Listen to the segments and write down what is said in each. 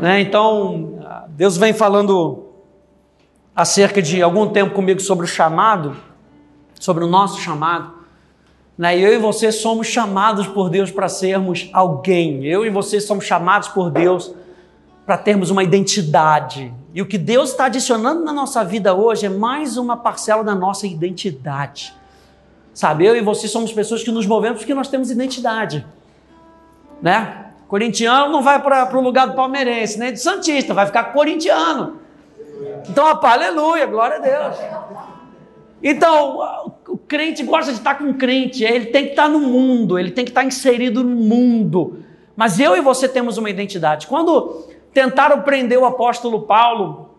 Né? Então, Deus vem falando há cerca de algum tempo comigo sobre o chamado, sobre o nosso chamado. Né? Eu e você somos chamados por Deus para sermos alguém. Eu e você somos chamados por Deus para termos uma identidade. E o que Deus está adicionando na nossa vida hoje é mais uma parcela da nossa identidade. Sabe, eu e você somos pessoas que nos movemos porque nós temos identidade. Né? Corintiano não vai para o lugar do palmeirense, nem do Santista, vai ficar corintiano. Então, opa, aleluia, glória a Deus. Então, o crente gosta de estar com o crente, ele tem que estar no mundo, ele tem que estar inserido no mundo. Mas eu e você temos uma identidade. Quando tentaram prender o apóstolo Paulo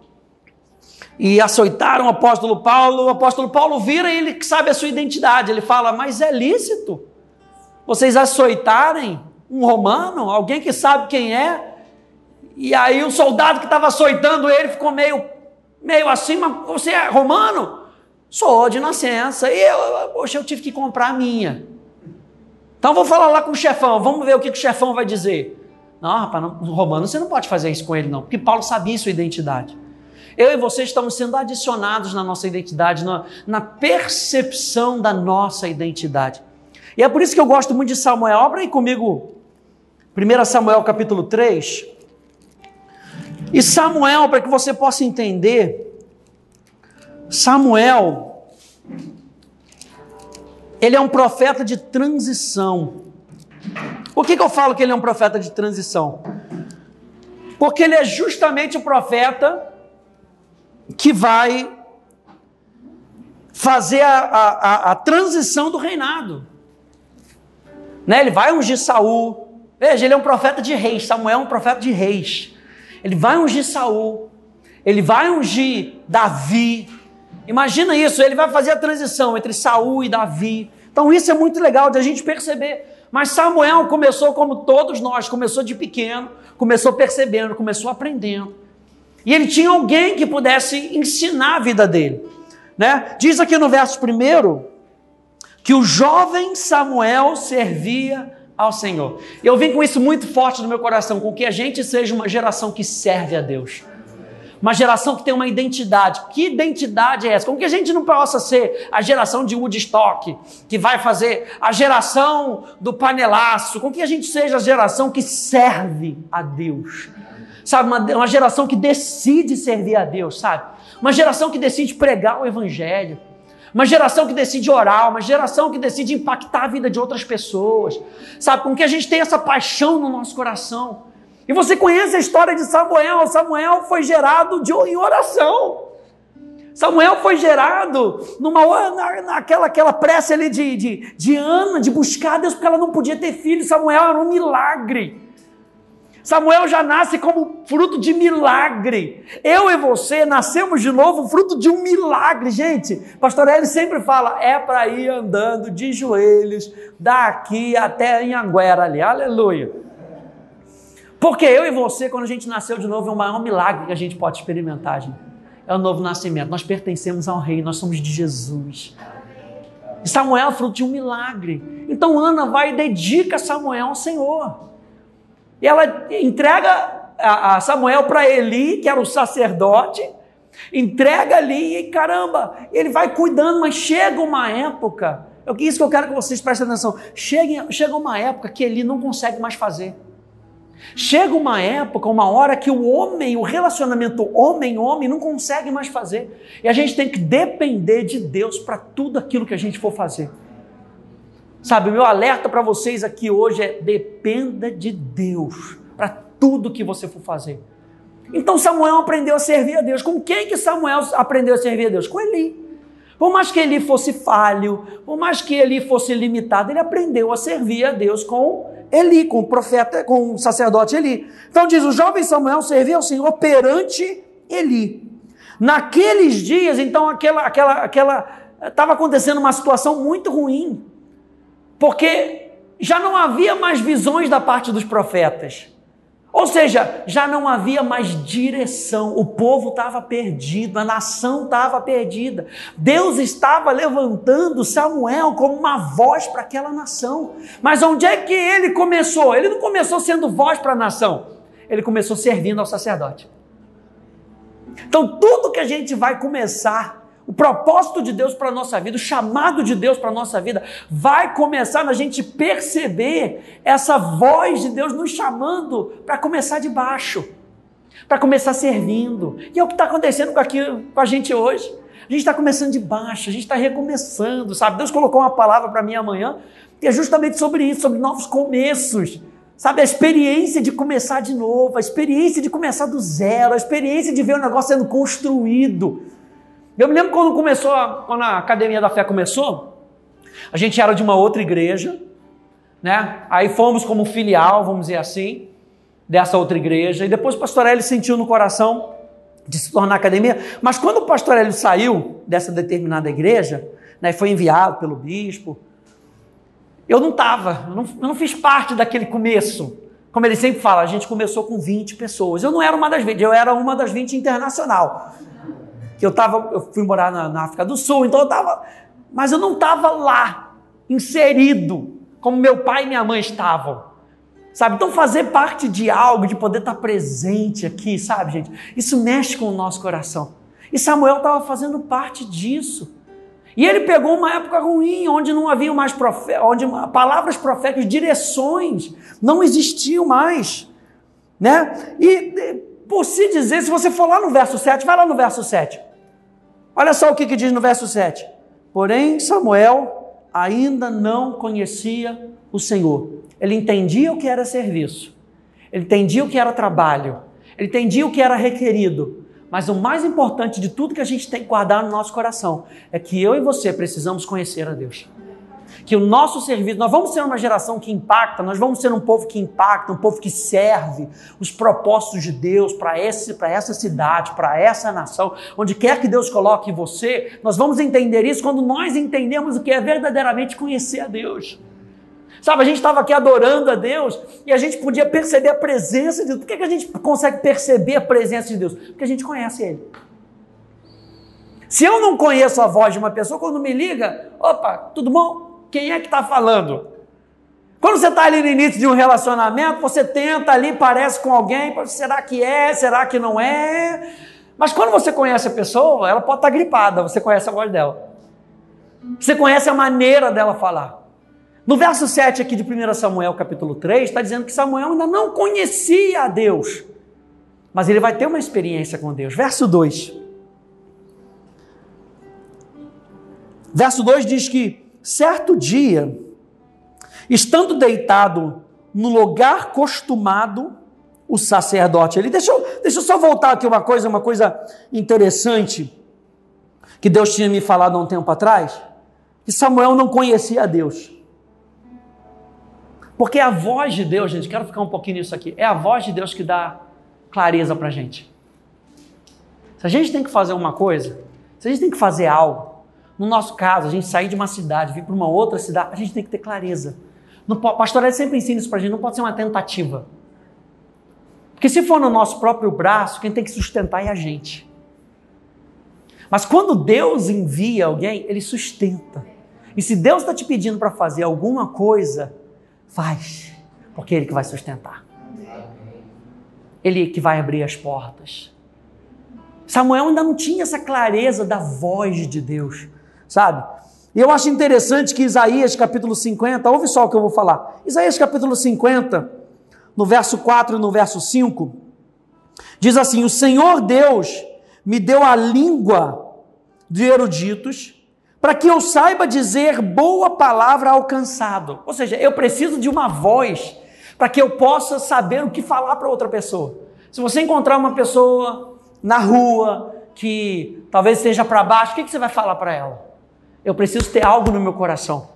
e açoitaram o apóstolo Paulo, o apóstolo Paulo vira e ele sabe a sua identidade. Ele fala: Mas é lícito vocês açoitarem um romano, alguém que sabe quem é? E aí o soldado que estava açoitando ele ficou meio, meio assim: Mas você é romano? Sou de nascença. E eu, poxa, eu tive que comprar a minha. Então vou falar lá com o chefão, vamos ver o que, que o chefão vai dizer. Não, rapaz, não, romano, você não pode fazer isso com ele, não, porque Paulo sabia sua identidade. Eu e você estamos sendo adicionados na nossa identidade, na, na percepção da nossa identidade. E é por isso que eu gosto muito de Samuel. Abra aí comigo 1 Samuel capítulo 3. E Samuel, para que você possa entender, Samuel, ele é um profeta de transição. Por que, que eu falo que ele é um profeta de transição? Porque ele é justamente o profeta que vai fazer a, a, a transição do reinado. Né? Ele vai ungir Saul. Veja, ele é um profeta de reis. Samuel é um profeta de reis. Ele vai ungir Saul. Ele vai ungir Davi. Imagina isso, ele vai fazer a transição entre Saul e Davi. Então isso é muito legal de a gente perceber. Mas Samuel começou como todos nós, começou de pequeno, começou percebendo, começou aprendendo. E ele tinha alguém que pudesse ensinar a vida dele. Né? Diz aqui no verso primeiro que o jovem Samuel servia ao Senhor. Eu vim com isso muito forte no meu coração, com que a gente seja uma geração que serve a Deus uma geração que tem uma identidade. Que identidade é essa? Como que a gente não possa ser a geração de Woodstock, que vai fazer a geração do panelaço? Como que a gente seja a geração que serve a Deus? Sabe, uma, uma geração que decide servir a Deus, sabe? Uma geração que decide pregar o Evangelho. Uma geração que decide orar, uma geração que decide impactar a vida de outras pessoas. Sabe, com que a gente tenha essa paixão no nosso coração e você conhece a história de Samuel. Samuel foi gerado de, em oração. Samuel foi gerado numa na, naquela aquela prece ali de, de, de Ana, de buscar Deus, porque ela não podia ter filho. Samuel era um milagre. Samuel já nasce como fruto de milagre. Eu e você nascemos de novo fruto de um milagre, gente. Pastor Eli sempre fala: é para ir andando de joelhos daqui até Anhanguera ali. Aleluia. Porque eu e você, quando a gente nasceu de novo, é o maior milagre que a gente pode experimentar, gente. É o novo nascimento. Nós pertencemos ao Rei, nós somos de Jesus. E Samuel é fruto de um milagre. Então Ana vai e dedica Samuel ao Senhor. Ela entrega a Samuel para Eli, que era o sacerdote, entrega ali e caramba, ele vai cuidando, mas chega uma época, é isso que eu quero que vocês prestem atenção. Chega, chega uma época que Eli não consegue mais fazer. Chega uma época, uma hora que o homem, o relacionamento homem-homem não consegue mais fazer. E a gente tem que depender de Deus para tudo aquilo que a gente for fazer. Sabe, o meu alerta para vocês aqui hoje é: dependa de Deus para tudo que você for fazer. Então Samuel aprendeu a servir a Deus. Com quem que Samuel aprendeu a servir a Deus? Com Eli. Por mais que ele fosse falho, por mais que ele fosse limitado, ele aprendeu a servir a Deus com Eli, com o profeta, com o sacerdote Eli. Então diz: o jovem Samuel servia ao Senhor perante Eli. Naqueles dias, então, aquela, aquela, aquela, estava acontecendo uma situação muito ruim, porque já não havia mais visões da parte dos profetas. Ou seja, já não havia mais direção, o povo estava perdido, a nação estava perdida. Deus estava levantando Samuel como uma voz para aquela nação. Mas onde é que ele começou? Ele não começou sendo voz para a nação. ele começou servindo ao sacerdote. Então, tudo que a gente vai começar o propósito de Deus para a nossa vida, o chamado de Deus para a nossa vida, vai começar na gente perceber essa voz de Deus nos chamando para começar de baixo, para começar servindo. E é o que está acontecendo com, aqui, com a gente hoje. A gente está começando de baixo, a gente está recomeçando, sabe? Deus colocou uma palavra para mim amanhã, que é justamente sobre isso, sobre novos começos. Sabe, a experiência de começar de novo, a experiência de começar do zero, a experiência de ver o negócio sendo construído. Eu me lembro quando começou, quando a Academia da Fé começou, a gente era de uma outra igreja, né? Aí fomos como filial, vamos dizer assim, dessa outra igreja. E depois o pastor Hélio sentiu no coração de se tornar academia. Mas quando o pastor Hélio saiu dessa determinada igreja, né, foi enviado pelo bispo, eu não estava, eu, eu não, fiz parte daquele começo. Como ele sempre fala, a gente começou com 20 pessoas. Eu não era uma das 20, eu era uma das 20 internacional que eu tava, eu fui morar na, na África do Sul, então eu estava, mas eu não estava lá, inserido, como meu pai e minha mãe estavam. Sabe? Então fazer parte de algo, de poder estar presente aqui, sabe, gente? Isso mexe com o nosso coração. E Samuel estava fazendo parte disso. E ele pegou uma época ruim, onde não havia mais profetas, onde palavras proféticas, direções não existiam mais, né? E por se dizer, se você for lá no verso 7, vai lá no verso 7. Olha só o que, que diz no verso 7. Porém, Samuel ainda não conhecia o Senhor. Ele entendia o que era serviço, ele entendia o que era trabalho, ele entendia o que era requerido. Mas o mais importante de tudo que a gente tem que guardar no nosso coração é que eu e você precisamos conhecer a Deus que o nosso serviço, nós vamos ser uma geração que impacta, nós vamos ser um povo que impacta, um povo que serve os propósitos de Deus para essa cidade, para essa nação, onde quer que Deus coloque você, nós vamos entender isso quando nós entendemos o que é verdadeiramente conhecer a Deus. Sabe, a gente estava aqui adorando a Deus e a gente podia perceber a presença de Deus. Por que, que a gente consegue perceber a presença de Deus? Porque a gente conhece Ele. Se eu não conheço a voz de uma pessoa, quando me liga, opa, tudo bom? Quem é que está falando? Quando você está ali no início de um relacionamento, você tenta ali, parece com alguém, será que é, será que não é? Mas quando você conhece a pessoa, ela pode estar tá gripada, você conhece a voz dela. Você conhece a maneira dela falar. No verso 7 aqui de 1 Samuel, capítulo 3, está dizendo que Samuel ainda não conhecia a Deus, mas ele vai ter uma experiência com Deus. Verso 2. Verso 2 diz que Certo dia, estando deitado no lugar costumado, o sacerdote. Ele deixa eu, deixa eu só voltar aqui uma coisa, uma coisa interessante que Deus tinha me falado há um tempo atrás, que Samuel não conhecia a Deus. Porque a voz de Deus, gente, quero ficar um pouquinho nisso aqui, é a voz de Deus que dá clareza para gente. Se a gente tem que fazer uma coisa, se a gente tem que fazer algo, no nosso caso, a gente sair de uma cidade, vir para uma outra cidade, a gente tem que ter clareza. No pastoreio sempre ensina isso para a gente, não pode ser uma tentativa. Porque se for no nosso próprio braço, quem tem que sustentar é a gente. Mas quando Deus envia alguém, Ele sustenta. E se Deus está te pedindo para fazer alguma coisa, faz, porque é Ele que vai sustentar. Ele que vai abrir as portas. Samuel ainda não tinha essa clareza da voz de Deus sabe? E eu acho interessante que Isaías capítulo 50, ouve só o que eu vou falar. Isaías capítulo 50, no verso 4 e no verso 5, diz assim: O Senhor Deus me deu a língua de eruditos, para que eu saiba dizer boa palavra alcançado. Ou seja, eu preciso de uma voz para que eu possa saber o que falar para outra pessoa. Se você encontrar uma pessoa na rua que talvez esteja para baixo, o que, que você vai falar para ela? Eu preciso ter algo no meu coração.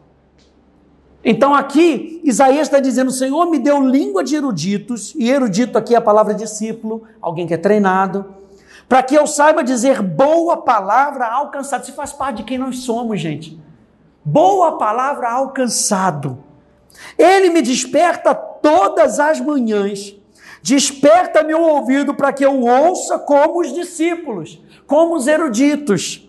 Então aqui, Isaías está dizendo: o Senhor me deu língua de eruditos, e erudito aqui é a palavra discípulo, alguém que é treinado, para que eu saiba dizer boa palavra alcançado. Isso faz parte de quem nós somos, gente. Boa palavra alcançado. Ele me desperta todas as manhãs, desperta meu ouvido para que eu ouça como os discípulos, como os eruditos.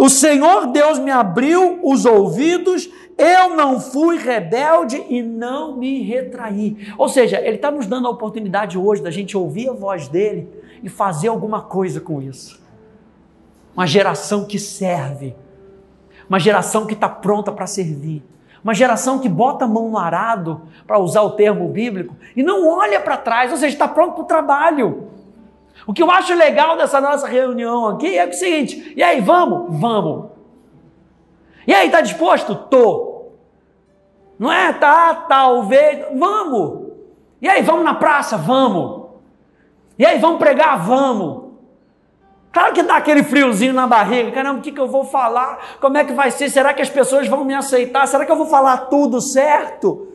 O Senhor Deus me abriu os ouvidos, Eu não fui rebelde e não me retraí. Ou seja, ele está nos dando a oportunidade hoje da gente ouvir a voz dele e fazer alguma coisa com isso. Uma geração que serve, uma geração que está pronta para servir, uma geração que bota a mão no arado, para usar o termo bíblico, e não olha para trás, ou seja, está pronto para o trabalho. O que eu acho legal dessa nossa reunião aqui é o seguinte: e aí, vamos? Vamos. E aí, está disposto? Tô. Não é? Tá, talvez. Vamos. E aí, vamos na praça? Vamos. E aí, vamos pregar? Vamos. Claro que dá aquele friozinho na barriga. Caramba, o que, que eu vou falar? Como é que vai ser? Será que as pessoas vão me aceitar? Será que eu vou falar tudo certo?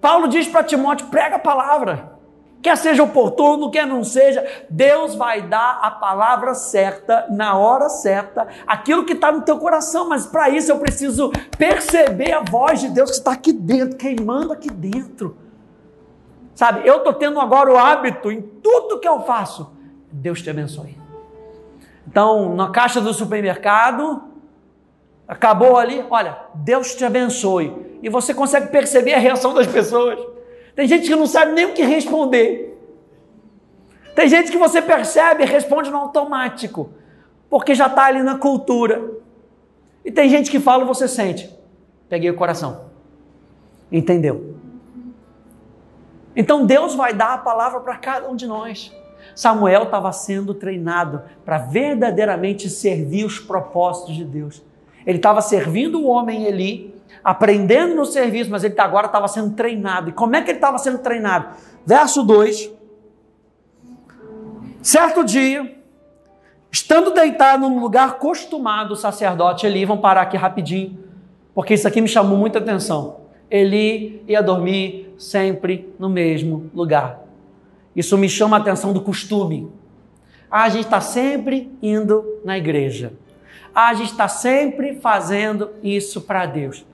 Paulo diz para Timóteo: prega a palavra. Quer seja oportuno, quer não seja, Deus vai dar a palavra certa, na hora certa, aquilo que está no teu coração, mas para isso eu preciso perceber a voz de Deus que está aqui dentro, queimando aqui dentro. Sabe, eu estou tendo agora o hábito em tudo que eu faço. Deus te abençoe. Então, na caixa do supermercado, acabou ali, olha, Deus te abençoe. E você consegue perceber a reação das pessoas. Tem gente que não sabe nem o que responder. Tem gente que você percebe e responde no automático, porque já está ali na cultura. E tem gente que fala você sente. Peguei o coração. Entendeu? Então Deus vai dar a palavra para cada um de nós. Samuel estava sendo treinado para verdadeiramente servir os propósitos de Deus. Ele estava servindo o homem Eli, aprendendo no serviço, mas ele tá, agora estava sendo treinado. E como é que ele estava sendo treinado? Verso 2. Certo dia, estando deitado no lugar costumado, o sacerdote Eli, vamos parar aqui rapidinho, porque isso aqui me chamou muita atenção. Eli ia dormir sempre no mesmo lugar. Isso me chama a atenção do costume. Ah, a gente está sempre indo na igreja. Ah, a gente está sempre fazendo isso para Deus.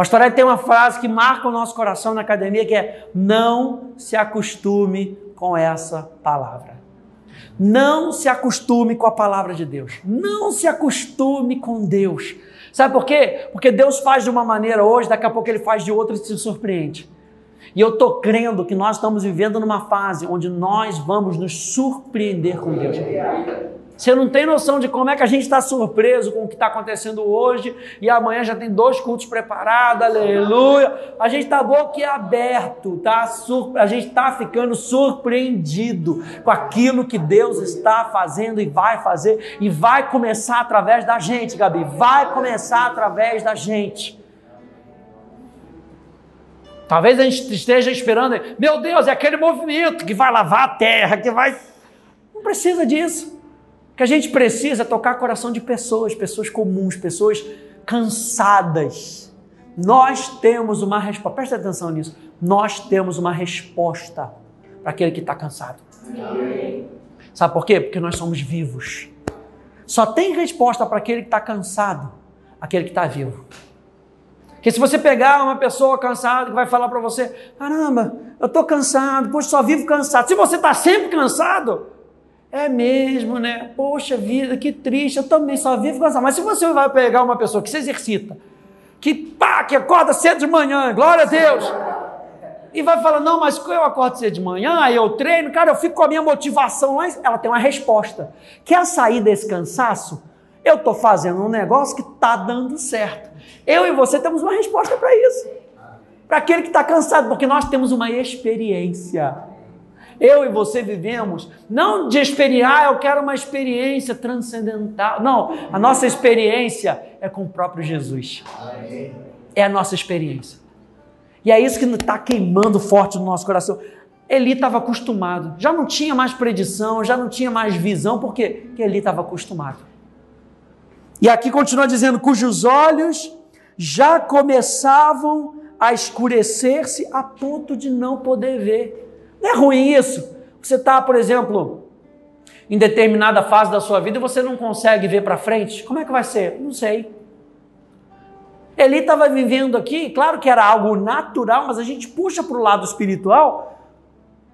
Pastor Ed tem uma frase que marca o nosso coração na academia que é: não se acostume com essa palavra. Não se acostume com a palavra de Deus. Não se acostume com Deus. Sabe por quê? Porque Deus faz de uma maneira hoje, daqui a pouco ele faz de outra e se surpreende. E eu estou crendo que nós estamos vivendo numa fase onde nós vamos nos surpreender com Deus. Você não tem noção de como é que a gente está surpreso com o que está acontecendo hoje e amanhã já tem dois cultos preparados, aleluia. A gente está boquiaberto, tá? a gente está ficando surpreendido com aquilo que Deus está fazendo e vai fazer e vai começar através da gente, Gabi. Vai começar através da gente. Talvez a gente esteja esperando, meu Deus, é aquele movimento que vai lavar a terra, que vai. Não precisa disso. O que a gente precisa é tocar coração de pessoas, pessoas comuns, pessoas cansadas. Nós temos uma resposta, presta atenção nisso. Nós temos uma resposta para aquele que está cansado. Amém. Sabe por quê? Porque nós somos vivos. Só tem resposta para aquele que está cansado, aquele que está vivo. Que se você pegar uma pessoa cansada que vai falar para você, caramba, eu estou cansado, poxa, só vivo cansado. Se você está sempre cansado, é mesmo, né? Poxa vida, que triste, eu também só vivo cansado. Mas se você vai pegar uma pessoa que se exercita, que pá, que acorda cedo de manhã, glória a Deus, e vai falar, não, mas eu acordo cedo de manhã, eu treino, cara, eu fico com a minha motivação lá, ela tem uma resposta. Quer sair desse cansaço? Eu estou fazendo um negócio que está dando certo. Eu e você temos uma resposta para isso. Para aquele que está cansado, porque nós temos uma experiência. Eu e você vivemos, não de experiência, eu quero uma experiência transcendental. Não, a nossa experiência é com o próprio Jesus. É a nossa experiência. E é isso que está queimando forte no nosso coração. Eli estava acostumado, já não tinha mais predição, já não tinha mais visão, por quê? Porque Eli estava acostumado. E aqui continua dizendo: cujos olhos já começavam a escurecer-se a ponto de não poder ver. Não é ruim isso? Você está, por exemplo, em determinada fase da sua vida e você não consegue ver para frente? Como é que vai ser? Não sei. Ele estava vivendo aqui, claro que era algo natural, mas a gente puxa para o lado espiritual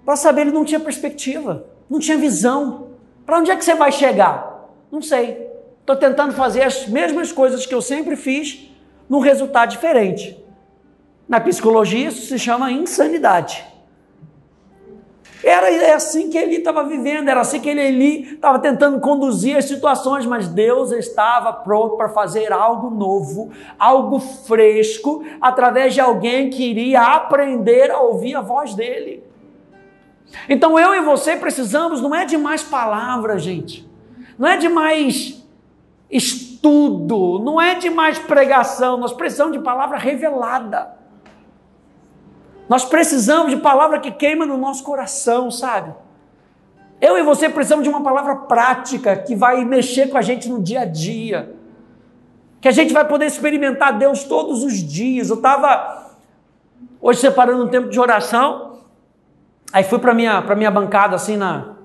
para saber ele não tinha perspectiva, não tinha visão. Para onde é que você vai chegar? Não sei. Estou tentando fazer as mesmas coisas que eu sempre fiz, num resultado diferente. Na psicologia, isso se chama insanidade. Era é assim que ele estava vivendo, era assim que ele estava tentando conduzir as situações, mas Deus estava pronto para fazer algo novo, algo fresco, através de alguém que iria aprender a ouvir a voz dele. Então eu e você precisamos, não é de mais palavras, gente, não é de mais estudo, não é de mais pregação, nós precisamos de palavra revelada. Nós precisamos de palavra que queima no nosso coração, sabe? Eu e você precisamos de uma palavra prática que vai mexer com a gente no dia a dia. Que a gente vai poder experimentar Deus todos os dias. Eu estava hoje separando um tempo de oração, aí fui para minha para minha bancada assim na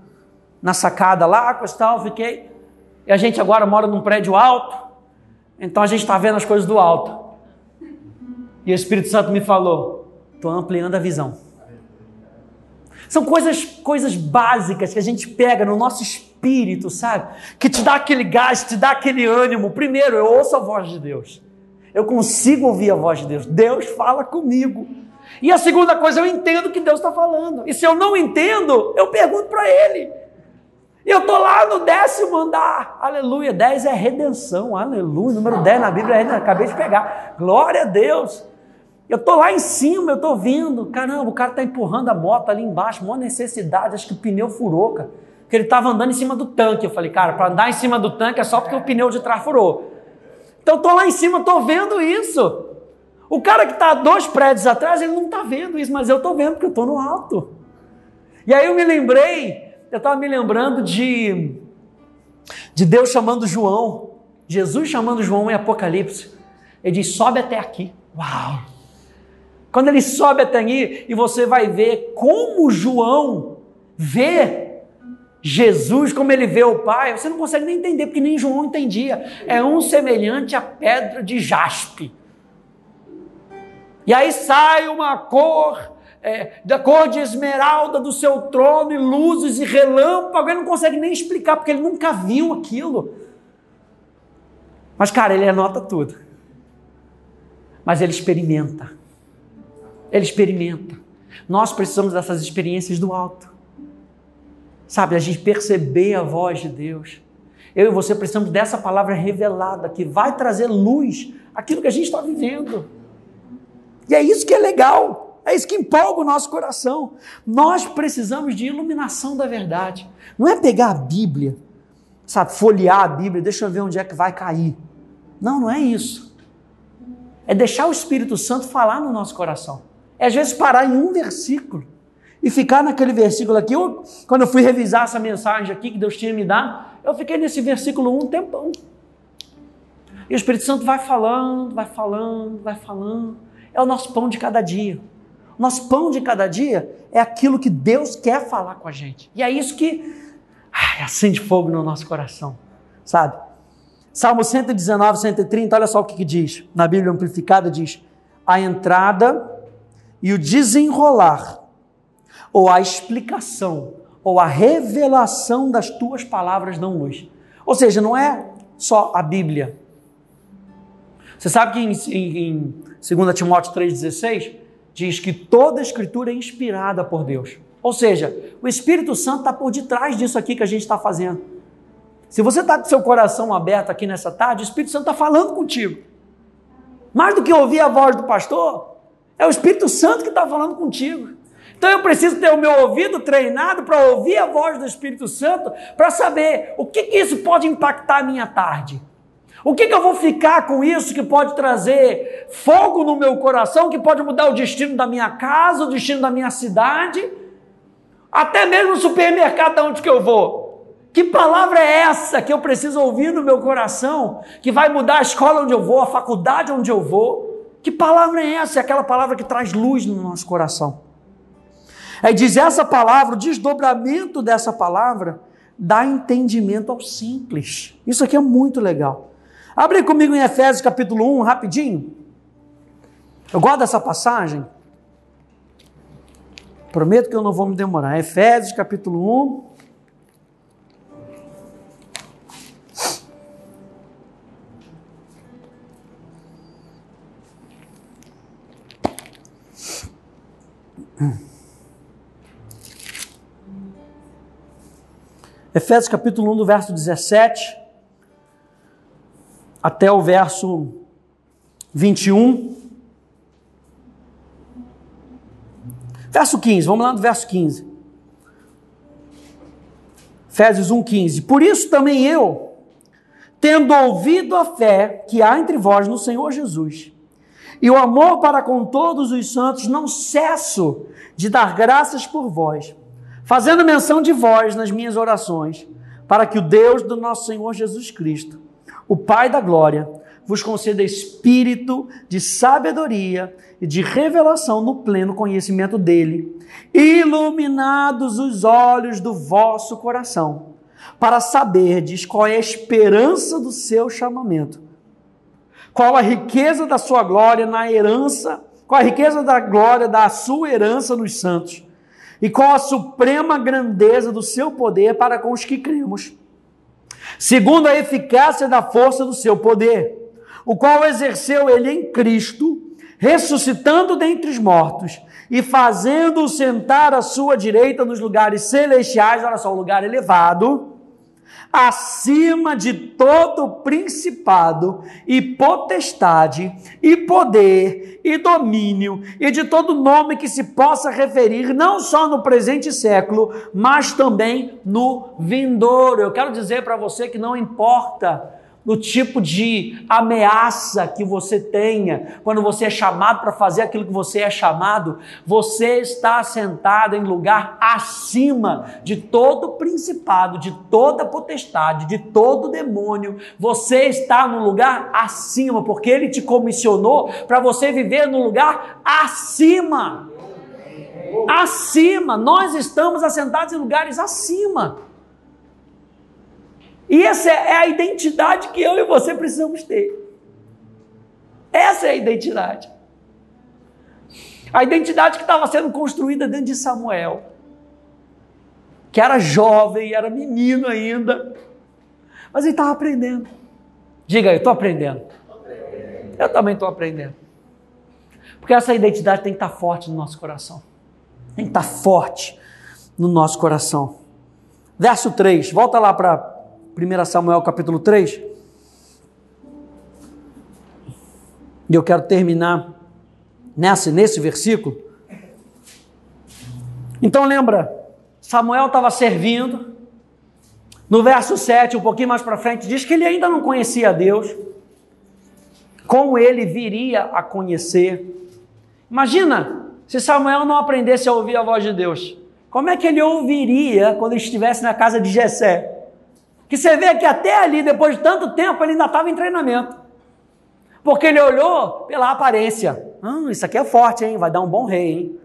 na sacada lá, com tal, fiquei. E a gente agora mora num prédio alto, então a gente está vendo as coisas do alto. E o Espírito Santo me falou: Estou ampliando a visão. São coisas, coisas básicas que a gente pega no nosso espírito, sabe? Que te dá aquele gás, te dá aquele ânimo. Primeiro, eu ouço a voz de Deus. Eu consigo ouvir a voz de Deus. Deus fala comigo. E a segunda coisa, eu entendo que Deus está falando. E se eu não entendo, eu pergunto para Ele. E eu estou lá no décimo andar. Aleluia. Dez é redenção. Aleluia. Número dez na Bíblia, acabei de pegar. Glória a Deus. Eu estou lá em cima, eu estou vindo. Caramba, o cara está empurrando a moto ali embaixo, uma necessidade, acho que o pneu furou, cara. Porque ele estava andando em cima do tanque. Eu falei, cara, para andar em cima do tanque é só porque o pneu de trás furou. Então estou lá em cima, estou vendo isso. O cara que está dois prédios atrás, ele não está vendo isso, mas eu estou vendo porque eu estou no alto. E aí eu me lembrei, eu estava me lembrando de, de Deus chamando João, Jesus chamando João em Apocalipse. Ele diz: sobe até aqui. Uau! Quando ele sobe até aí, e você vai ver como João vê Jesus, como ele vê o Pai, você não consegue nem entender, porque nem João entendia. É um semelhante à pedra de jaspe. E aí sai uma cor, é, da cor de esmeralda do seu trono, e luzes e relâmpago, ele não consegue nem explicar, porque ele nunca viu aquilo. Mas, cara, ele anota tudo. Mas ele experimenta. Ele experimenta. Nós precisamos dessas experiências do alto. Sabe, a gente perceber a voz de Deus. Eu e você precisamos dessa palavra revelada que vai trazer luz àquilo que a gente está vivendo. E é isso que é legal. É isso que empolga o nosso coração. Nós precisamos de iluminação da verdade. Não é pegar a Bíblia, sabe, folhear a Bíblia, deixa eu ver onde é que vai cair. Não, não é isso. É deixar o Espírito Santo falar no nosso coração é às vezes parar em um versículo e ficar naquele versículo aqui. Eu, quando eu fui revisar essa mensagem aqui que Deus tinha me dado, eu fiquei nesse versículo um tempão. E o Espírito Santo vai falando, vai falando, vai falando. É o nosso pão de cada dia. O nosso pão de cada dia é aquilo que Deus quer falar com a gente. E é isso que ai, acende fogo no nosso coração, sabe? Salmo 119, 130, olha só o que, que diz. Na Bíblia Amplificada diz: A entrada e o desenrolar, ou a explicação, ou a revelação das tuas palavras dão luz. Ou seja, não é só a Bíblia. Você sabe que em, em, em 2 Timóteo 3,16 diz que toda a escritura é inspirada por Deus. Ou seja, o Espírito Santo está por detrás disso aqui que a gente está fazendo. Se você está com seu coração aberto aqui nessa tarde, o Espírito Santo está falando contigo. Mais do que ouvir a voz do pastor, é o Espírito Santo que está falando contigo. Então eu preciso ter o meu ouvido treinado para ouvir a voz do Espírito Santo, para saber o que, que, isso pode impactar a minha tarde. O que, que eu vou ficar com isso que pode trazer fogo no meu coração, que pode mudar o destino da minha casa, o destino da minha cidade, até mesmo o supermercado onde que eu vou. Que palavra é essa que eu preciso ouvir no meu coração, que vai mudar a escola onde eu vou, a faculdade onde eu vou? Que palavra é essa? É aquela palavra que traz luz no nosso coração. Aí diz essa palavra, o desdobramento dessa palavra dá entendimento ao simples. Isso aqui é muito legal. Abre comigo em Efésios capítulo 1, rapidinho. Eu gosto dessa passagem. Prometo que eu não vou me demorar. Efésios capítulo 1. Hum. Efésios capítulo 1, do verso 17 até o verso 21. Verso 15, vamos lá no verso 15. Efésios 1, 15. Por isso também eu, tendo ouvido a fé que há entre vós no Senhor Jesus, e o amor para com todos os santos, não cesso de dar graças por vós, fazendo menção de vós nas minhas orações, para que o Deus do nosso Senhor Jesus Cristo, o Pai da glória, vos conceda espírito de sabedoria e de revelação no pleno conhecimento dele, iluminados os olhos do vosso coração, para saberdes qual é a esperança do seu chamamento, qual a riqueza da sua glória na herança, qual a riqueza da glória da sua herança nos santos, e qual a suprema grandeza do seu poder para com os que cremos, segundo a eficácia da força do seu poder o qual exerceu ele em Cristo, ressuscitando dentre os mortos e fazendo-o sentar à sua direita nos lugares celestiais, olha só, o lugar elevado, acima de todo principado e potestade e poder e domínio e de todo nome que se possa referir não só no presente século, mas também no vindouro. Eu quero dizer para você que não importa no tipo de ameaça que você tenha, quando você é chamado para fazer aquilo que você é chamado, você está sentado em lugar acima de todo principado, de toda potestade, de todo demônio. Você está no lugar acima, porque ele te comissionou para você viver no lugar acima. Acima, nós estamos assentados em lugares acima. E essa é a identidade que eu e você precisamos ter. Essa é a identidade. A identidade que estava sendo construída dentro de Samuel, que era jovem, era menino ainda, mas ele estava aprendendo. Diga aí, estou aprendendo. Eu também estou aprendendo. Porque essa identidade tem que estar forte no nosso coração. Tem que estar forte no nosso coração. Verso 3, volta lá para 1 Samuel capítulo 3. E eu quero terminar nessa, nesse versículo. Então lembra, Samuel estava servindo. No verso 7, um pouquinho mais para frente, diz que ele ainda não conhecia Deus. Como ele viria a conhecer. Imagina se Samuel não aprendesse a ouvir a voz de Deus. Como é que ele ouviria quando estivesse na casa de Jessé? Que você vê que até ali, depois de tanto tempo, ele ainda estava em treinamento. Porque ele olhou pela aparência. Ah, isso aqui é forte, hein? Vai dar um bom rei, hein?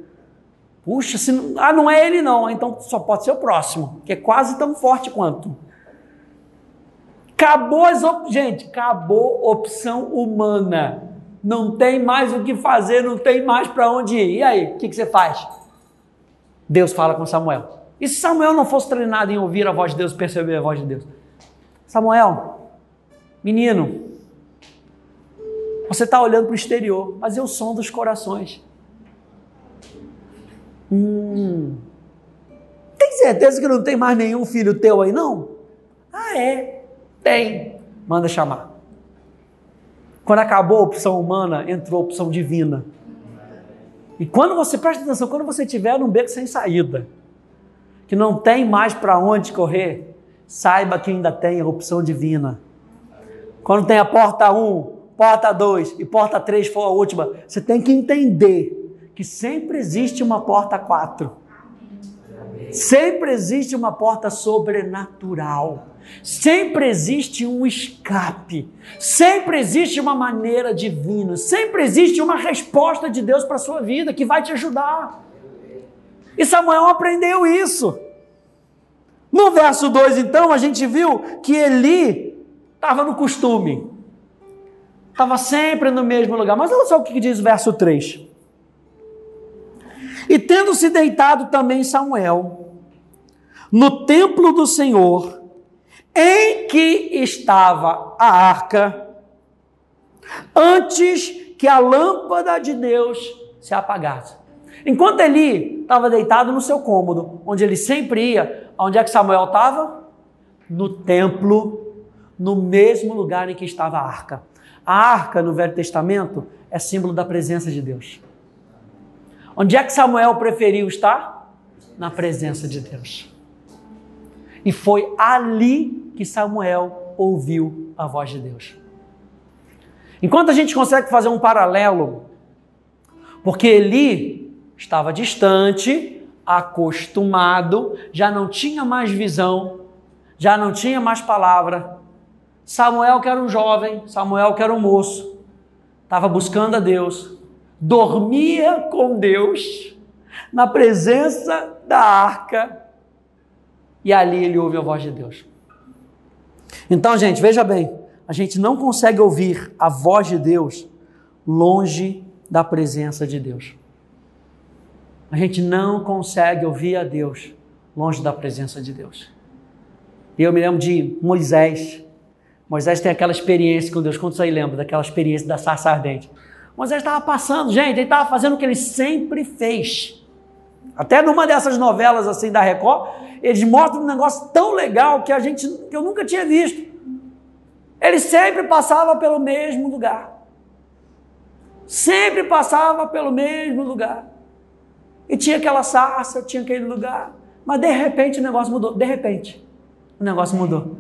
Puxa, se não... ah, não é ele não, então só pode ser o próximo, que é quase tão forte quanto. Acabou as op... gente, acabou opção humana. Não tem mais o que fazer, não tem mais para onde ir. E aí, o que, que você faz? Deus fala com Samuel. E se Samuel não fosse treinado em ouvir a voz de Deus, perceber a voz de Deus? Samuel, menino, você está olhando para o exterior, mas eu som dos corações. Hum, tem certeza que não tem mais nenhum filho teu aí, não? Ah, é? Tem. Manda chamar. Quando acabou a opção humana, entrou a opção divina. E quando você presta atenção, quando você estiver num beco sem saída, que não tem mais para onde correr, saiba que ainda tem a opção divina. Quando tem a porta 1, porta 2 e porta 3 for a última, você tem que entender que sempre existe uma porta 4. Sempre existe uma porta sobrenatural. Sempre existe um escape. Sempre existe uma maneira divina. Sempre existe uma resposta de Deus para a sua vida que vai te ajudar. E Samuel aprendeu isso. No verso 2, então, a gente viu que Eli estava no costume. Estava sempre no mesmo lugar. Mas olha só o que diz o verso 3. E tendo se deitado também Samuel no templo do Senhor, em que estava a arca, antes que a lâmpada de Deus se apagasse. Enquanto Eli estava deitado no seu cômodo, onde ele sempre ia, onde é que Samuel estava? no templo, no mesmo lugar em que estava a arca. A arca no Velho Testamento é símbolo da presença de Deus. Onde é que Samuel preferiu estar? Na presença de Deus. E foi ali que Samuel ouviu a voz de Deus. Enquanto a gente consegue fazer um paralelo, porque Eli estava distante, acostumado, já não tinha mais visão, já não tinha mais palavra. Samuel, que era um jovem, Samuel, que era um moço, estava buscando a Deus, dormia com Deus, na presença da arca, e ali ele ouve a voz de Deus. Então, gente, veja bem, a gente não consegue ouvir a voz de Deus longe da presença de Deus. A gente não consegue ouvir a Deus longe da presença de Deus. E eu me lembro de Moisés. Moisés tem aquela experiência com Deus. Quantos aí lembram daquela experiência da sarça ardente? Moisés estava passando, gente, ele estava fazendo o que ele sempre fez. Até numa dessas novelas assim da Record, eles mostram um negócio tão legal que a gente que eu nunca tinha visto. Ele sempre passava pelo mesmo lugar. Sempre passava pelo mesmo lugar. E tinha aquela sarça, tinha aquele lugar. Mas de repente o negócio mudou. De repente, o negócio mudou.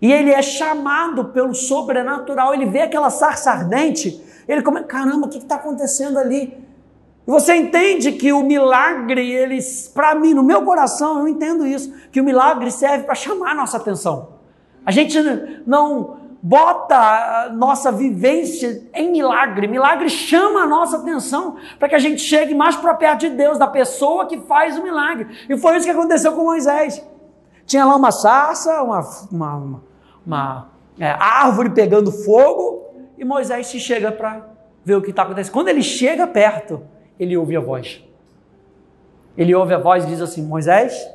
E ele é chamado pelo sobrenatural. Ele vê aquela sarça ardente. Ele começa, caramba, o que está acontecendo ali? E você entende que o milagre, eles, para mim, no meu coração, eu entendo isso, que o milagre serve para chamar a nossa atenção. A gente não bota a nossa vivência em milagre. Milagre chama a nossa atenção para que a gente chegue mais para perto de Deus, da pessoa que faz o milagre. E foi isso que aconteceu com Moisés. Tinha lá uma sarça, uma, uma, uma, uma é, árvore pegando fogo, e Moisés se chega para ver o que está acontecendo. Quando ele chega perto, ele ouve a voz. Ele ouve a voz e diz assim: Moisés,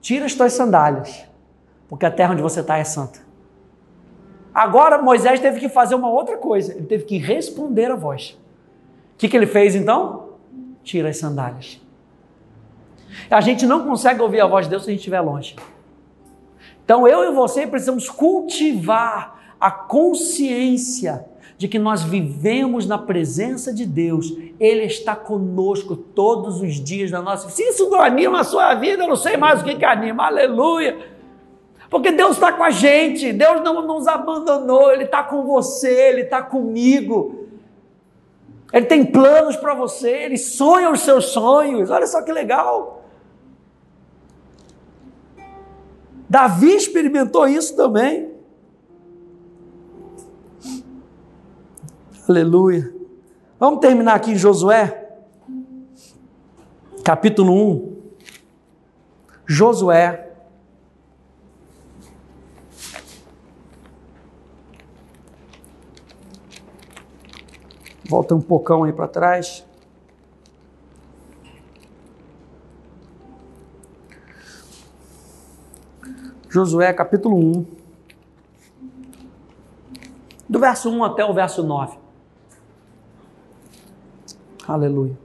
tira as tuas sandálias, porque a terra onde você está é santa. Agora Moisés teve que fazer uma outra coisa, ele teve que responder a voz. O que, que ele fez então? Tira as sandálias. A gente não consegue ouvir a voz de Deus se a gente estiver longe. Então eu e você precisamos cultivar a consciência de que nós vivemos na presença de Deus, Ele está conosco todos os dias da nossa vida. Se isso não anima a sua vida, eu não sei mais o que, que anima, aleluia. Porque Deus está com a gente, Deus não nos abandonou, Ele está com você, Ele está comigo. Ele tem planos para você, Ele sonha os seus sonhos. Olha só que legal. Davi experimentou isso também. Aleluia. Vamos terminar aqui em Josué, capítulo 1. Josué, Volta um pocão aí para trás. Josué capítulo 1. Do verso 1 até o verso 9. Aleluia.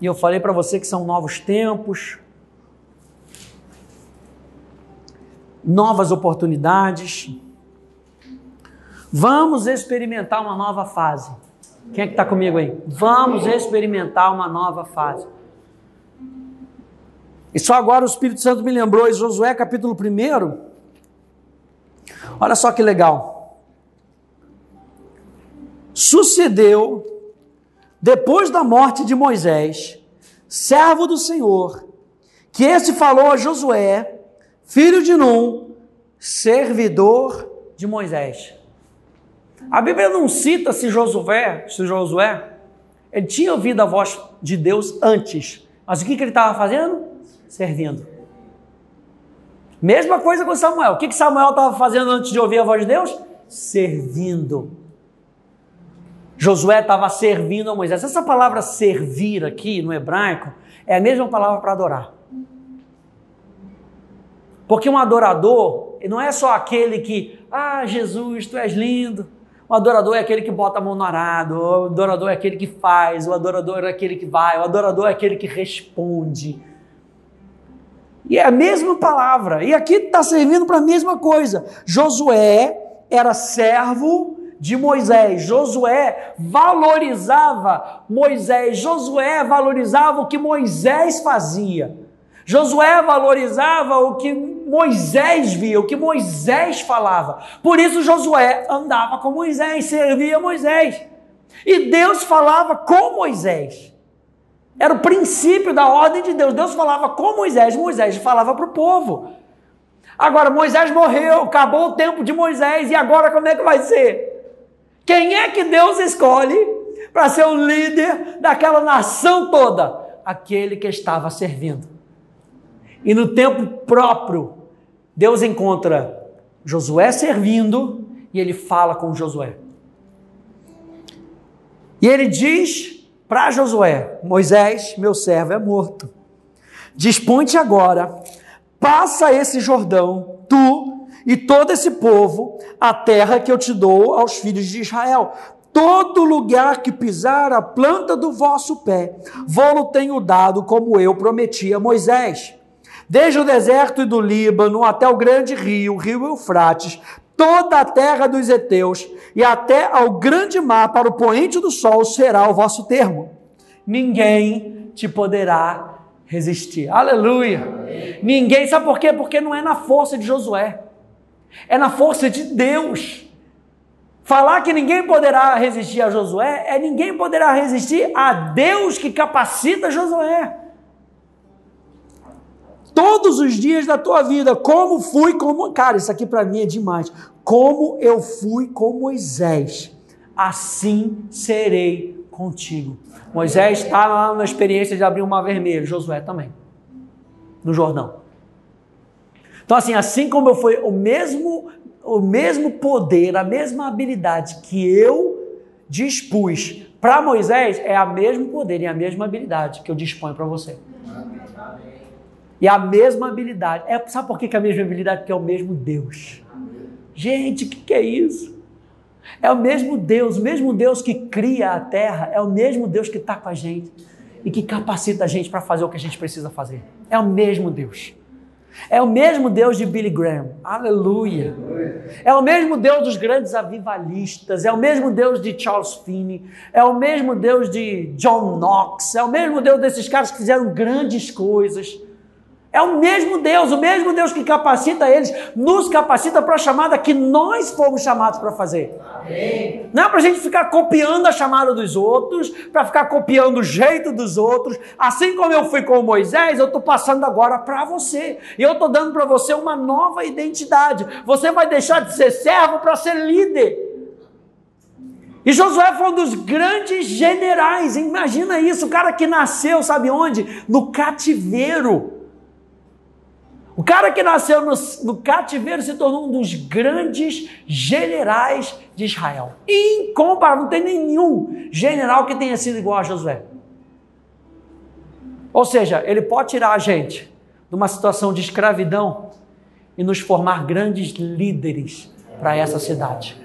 E eu falei para você que são novos tempos, novas oportunidades. Vamos experimentar uma nova fase. Quem é que está comigo aí? Vamos experimentar uma nova fase. E só agora o Espírito Santo me lembrou, em Josué capítulo 1. Olha só que legal. Sucedeu, depois da morte de Moisés, servo do Senhor, que esse falou a Josué, filho de Num, servidor de Moisés. A Bíblia não cita se Josué, se Josué, ele tinha ouvido a voz de Deus antes, mas o que, que ele estava fazendo? Servindo. Mesma coisa com Samuel. O que, que Samuel estava fazendo antes de ouvir a voz de Deus? Servindo. Josué estava servindo a Moisés. Essa palavra servir aqui no hebraico é a mesma palavra para adorar. Porque um adorador não é só aquele que, ah, Jesus, tu és lindo, o adorador é aquele que bota a mão no arado, o adorador é aquele que faz, o adorador é aquele que vai, o adorador é aquele que responde. E é a mesma palavra. E aqui está servindo para a mesma coisa. Josué era servo de Moisés. Josué valorizava Moisés. Josué valorizava o que Moisés fazia. Josué valorizava o que Moisés via, o que Moisés falava. Por isso Josué andava com Moisés, servia Moisés. E Deus falava com Moisés. Era o princípio da ordem de Deus. Deus falava com Moisés, Moisés falava para o povo. Agora, Moisés morreu, acabou o tempo de Moisés, e agora como é que vai ser? Quem é que Deus escolhe para ser o líder daquela nação toda? Aquele que estava servindo. E no tempo próprio, Deus encontra Josué servindo e ele fala com Josué. E ele diz para Josué: Moisés, meu servo, é morto. Dispõe-te agora, passa esse Jordão, tu e todo esse povo, a terra que eu te dou aos filhos de Israel. Todo lugar que pisar a planta do vosso pé, vou-lo tenho dado, como eu prometi a Moisés. Desde o deserto e do Líbano até o grande rio, o rio Eufrates, toda a terra dos heteus e até ao grande mar para o poente do sol será o vosso termo. Ninguém te poderá resistir. Aleluia. Ninguém, sabe por quê? Porque não é na força de Josué. É na força de Deus. Falar que ninguém poderá resistir a Josué é ninguém poderá resistir a Deus que capacita Josué todos os dias da tua vida, como fui como. Cara, isso aqui para mim é demais. Como eu fui com Moisés, assim serei contigo. Moisés está lá na experiência de abrir o mar vermelho, Josué também, no Jordão. Então, assim, assim como eu fui o mesmo, o mesmo poder, a mesma habilidade que eu dispus para Moisés, é a mesmo poder e a mesma habilidade que eu disponho para você. E a mesma habilidade. É, sabe por que, que é a mesma habilidade? Porque é o mesmo Deus. Gente, o que, que é isso? É o mesmo Deus, o mesmo Deus que cria a terra, é o mesmo Deus que está com a gente e que capacita a gente para fazer o que a gente precisa fazer. É o mesmo Deus. É o mesmo Deus de Billy Graham. Aleluia. É o mesmo Deus dos grandes avivalistas. É o mesmo Deus de Charles Finney. É o mesmo Deus de John Knox. É o mesmo Deus desses caras que fizeram grandes coisas. É o mesmo Deus, o mesmo Deus que capacita eles, nos capacita para a chamada que nós fomos chamados para fazer. Amém. Não é para a gente ficar copiando a chamada dos outros, para ficar copiando o jeito dos outros. Assim como eu fui com Moisés, eu estou passando agora para você. E eu estou dando para você uma nova identidade. Você vai deixar de ser servo para ser líder. E Josué foi um dos grandes generais. Imagina isso, o cara que nasceu, sabe onde? No cativeiro. O cara que nasceu no, no, cativeiro se tornou um dos grandes generais de Israel. Incomparável, não tem nenhum general que tenha sido igual a Josué. Ou seja, ele pode tirar a gente de uma situação de escravidão e nos formar grandes líderes para essa cidade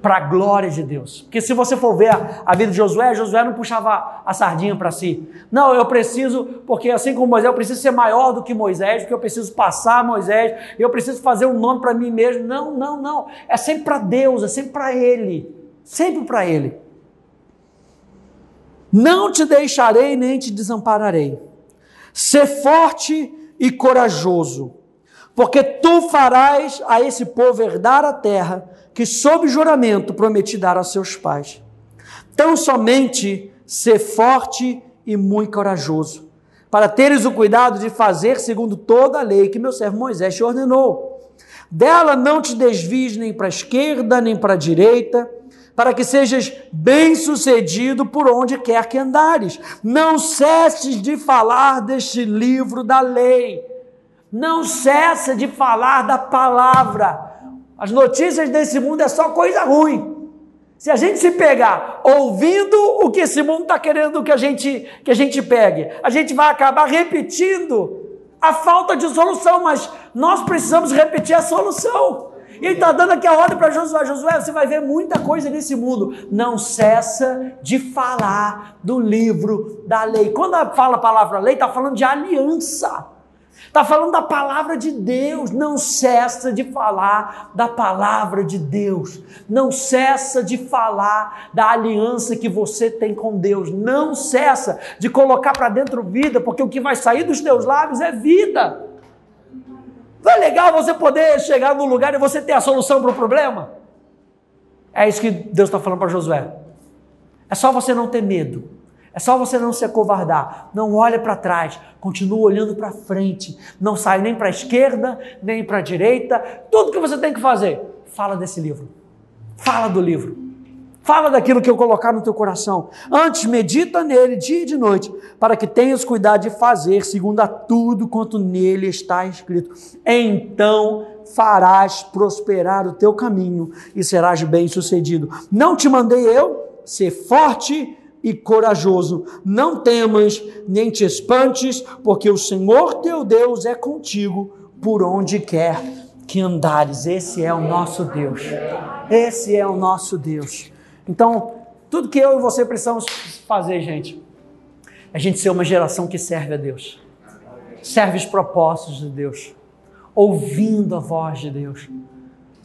para a glória de Deus. Porque se você for ver a, a vida de Josué, Josué não puxava a sardinha para si. Não, eu preciso, porque assim como Moisés, eu preciso ser maior do que Moisés, porque eu preciso passar Moisés, eu preciso fazer um nome para mim mesmo. Não, não, não. É sempre para Deus, é sempre para Ele. Sempre para Ele. Não te deixarei nem te desampararei. Ser forte e corajoso, porque tu farás a esse povo herdar a terra que, sob juramento, prometi dar aos seus pais. Tão somente ser forte e muito corajoso, para teres o cuidado de fazer segundo toda a lei que meu servo Moisés te ordenou. Dela não te desvies nem para a esquerda, nem para a direita, para que sejas bem-sucedido por onde quer que andares. Não cesses de falar deste livro da lei. Não cessa de falar da palavra as notícias desse mundo é só coisa ruim. Se a gente se pegar ouvindo o que esse mundo está querendo que a, gente, que a gente pegue, a gente vai acabar repetindo a falta de solução, mas nós precisamos repetir a solução. E ele está dando aqui a ordem para Josué: Josué, você vai ver muita coisa nesse mundo. Não cessa de falar do livro da lei. Quando fala a palavra lei, está falando de aliança. Está falando da palavra de Deus. Não cessa de falar da palavra de Deus. Não cessa de falar da aliança que você tem com Deus. Não cessa de colocar para dentro vida, porque o que vai sair dos teus lábios é vida. Não é legal você poder chegar num lugar e você ter a solução para o problema? É isso que Deus está falando para Josué. É só você não ter medo. É só você não se acovardar. Não olha para trás. Continua olhando para frente. Não sai nem para a esquerda, nem para a direita. Tudo que você tem que fazer, fala desse livro. Fala do livro. Fala daquilo que eu colocar no teu coração. Antes, medita nele dia e de noite, para que tenhas cuidado de fazer segundo a tudo quanto nele está escrito. Então farás prosperar o teu caminho e serás bem-sucedido. Não te mandei eu ser forte e corajoso. Não temas, nem te espantes, porque o Senhor teu Deus é contigo por onde quer que andares. Esse é o nosso Deus. Esse é o nosso Deus. Então, tudo que eu e você precisamos fazer, gente, é a gente ser uma geração que serve a Deus. Serve os propósitos de Deus. Ouvindo a voz de Deus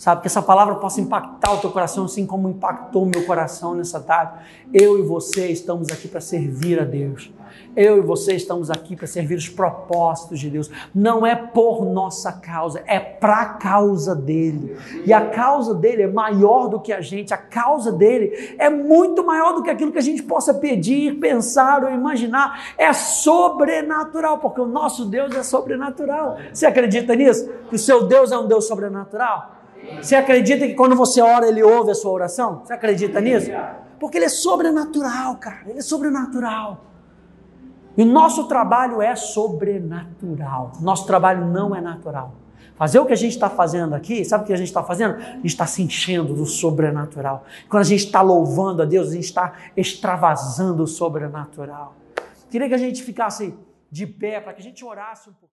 sabe? Que essa palavra possa impactar o teu coração, assim como impactou o meu coração nessa tarde. Eu e você estamos aqui para servir a Deus. Eu e você estamos aqui para servir os propósitos de Deus. Não é por nossa causa, é para a causa dele. E a causa dele é maior do que a gente. A causa dele é muito maior do que aquilo que a gente possa pedir, pensar ou imaginar. É sobrenatural, porque o nosso Deus é sobrenatural. Você acredita nisso? Que o seu Deus é um Deus sobrenatural? Você acredita que quando você ora, ele ouve a sua oração? Você acredita nisso? Porque ele é sobrenatural, cara. Ele é sobrenatural. E o nosso trabalho é sobrenatural. Nosso trabalho não é natural. Fazer o que a gente está fazendo aqui, sabe o que a gente está fazendo? A gente está se enchendo do sobrenatural. Quando a gente está louvando a Deus, a gente está extravasando o sobrenatural. Queria que a gente ficasse de pé para que a gente orasse um pouco.